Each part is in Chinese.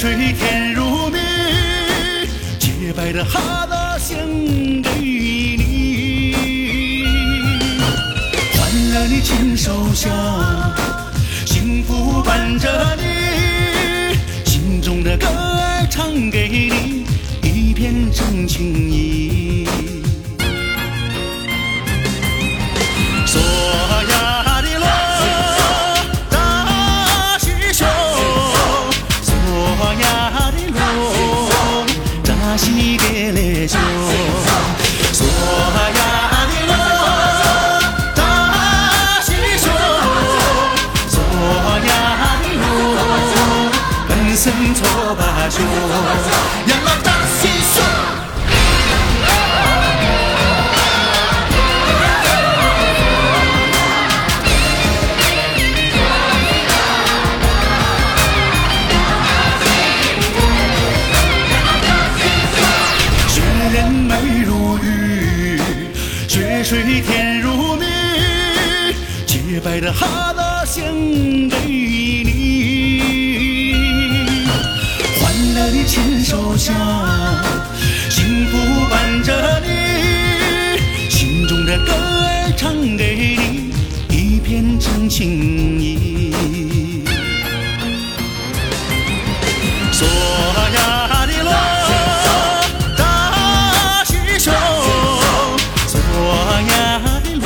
水甜如蜜，洁白的哈达献给你，欢乐你亲手下，幸福伴着你，心中的歌儿唱给你，一片真情意。错把熊，呀啦大西熊。雪人美如玉，雪水甜如蜜，洁白的哈达献给歌儿唱给你，一片真情意。嗦呀的咯，大西熊，嗦呀的咯，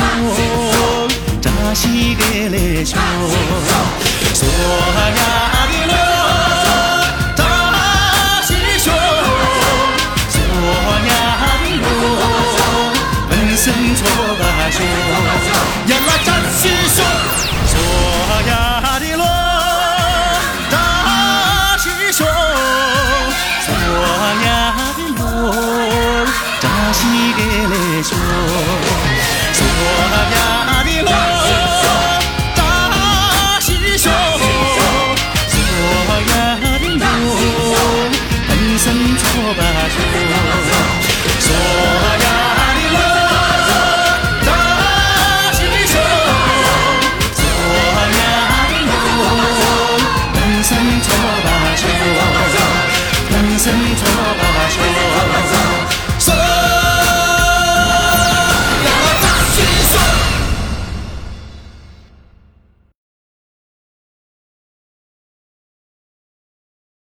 扎西给嘞熊，扎西给嘞熊，嗦